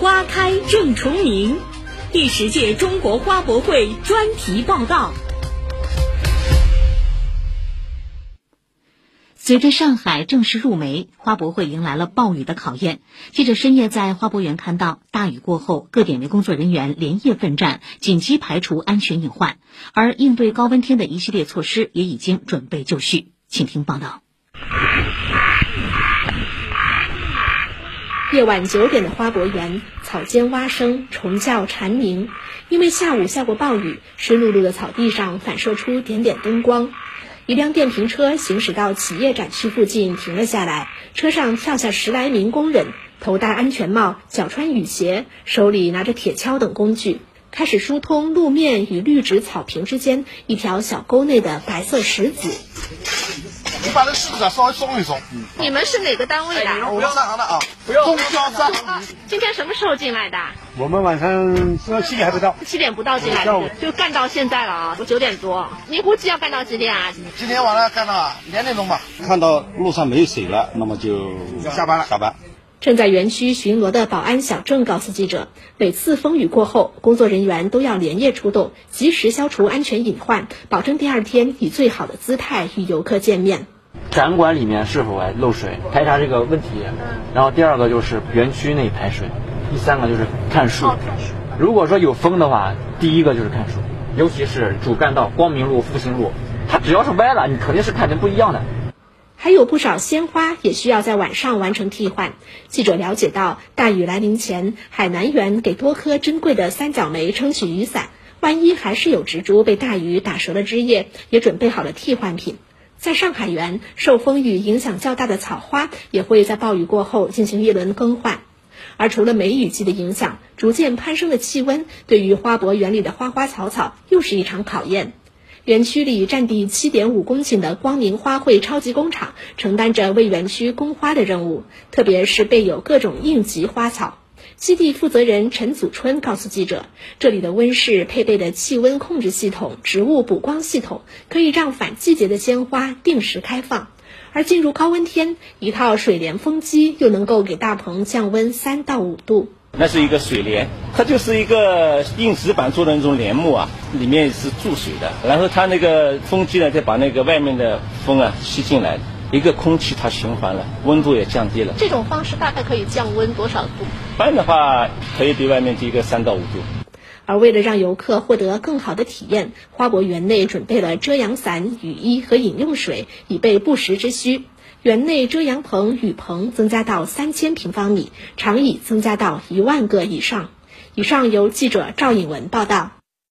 花开正重明，第十届中国花博会专题报道。随着上海正式入梅，花博会迎来了暴雨的考验。记者深夜在花博园看到，大雨过后，各点位工作人员连夜奋战，紧急排除安全隐患，而应对高温天的一系列措施也已经准备就绪。请听报道。夜晚九点的花博园，草间蛙声，虫叫蝉鸣。因为下午下过暴雨，湿漉漉的草地上反射出点点灯光。一辆电瓶车行驶到企业展区附近停了下来，车上跳下十来名工人，头戴安全帽，脚穿雨鞋，手里拿着铁锹等工具，开始疏通路面与绿植草坪之间一条小沟内的白色石子。你把这柿子啊稍微松一松。你们是哪个单位的？我们上行的啊，不要。中交三行。今天什么时候进来的？我们晚上七点还不到。七点不到进来的，就干到现在了啊！我九点多。你估计要干到几点啊？今天晚上干到两点钟吧。看到路上没水了，那么就下班了。下班。正在园区巡逻的保安小郑告诉记者，每次风雨过后，工作人员都要连夜出动，及时消除安全隐患，保证第二天以最好的姿态与游客见面。展馆里面是否还漏水，排查这个问题。然后第二个就是园区内排水，第三个就是看树。如果说有风的话，第一个就是看树，尤其是主干道光明路、复兴路，它只要是歪了，你肯定是看成不一样的。还有不少鲜花也需要在晚上完成替换。记者了解到，大雨来临前，海南园给多棵珍贵的三角梅撑起雨伞，万一还是有植株被大雨打折了枝叶，也准备好了替换品。在上海园，受风雨影响较大的草花也会在暴雨过后进行一轮更换。而除了梅雨季的影响，逐渐攀升的气温对于花博园里的花花草草又是一场考验。园区里占地七点五公顷的光明花卉超级工厂承担着为园区供花的任务，特别是备有各种应急花草。基地负责人陈祖春告诉记者，这里的温室配备的气温控制系统、植物补光系统，可以让反季节的鲜花定时开放。而进入高温天，一套水帘风机又能够给大棚降温三到五度。那是一个水帘，它就是一个硬纸板做的那种帘幕啊，里面是注水的，然后它那个风机呢，再把那个外面的风啊吸进来，一个空气它循环了，温度也降低了。这种方式大概可以降温多少度？一般的话可以比外面低个三到五度。而为了让游客获得更好的体验，花博园内准备了遮阳伞、雨衣和饮用水，以备不时之需。园内遮阳棚、雨棚增加到三千平方米，长椅增加到一万个以上。以上由记者赵颖文报道。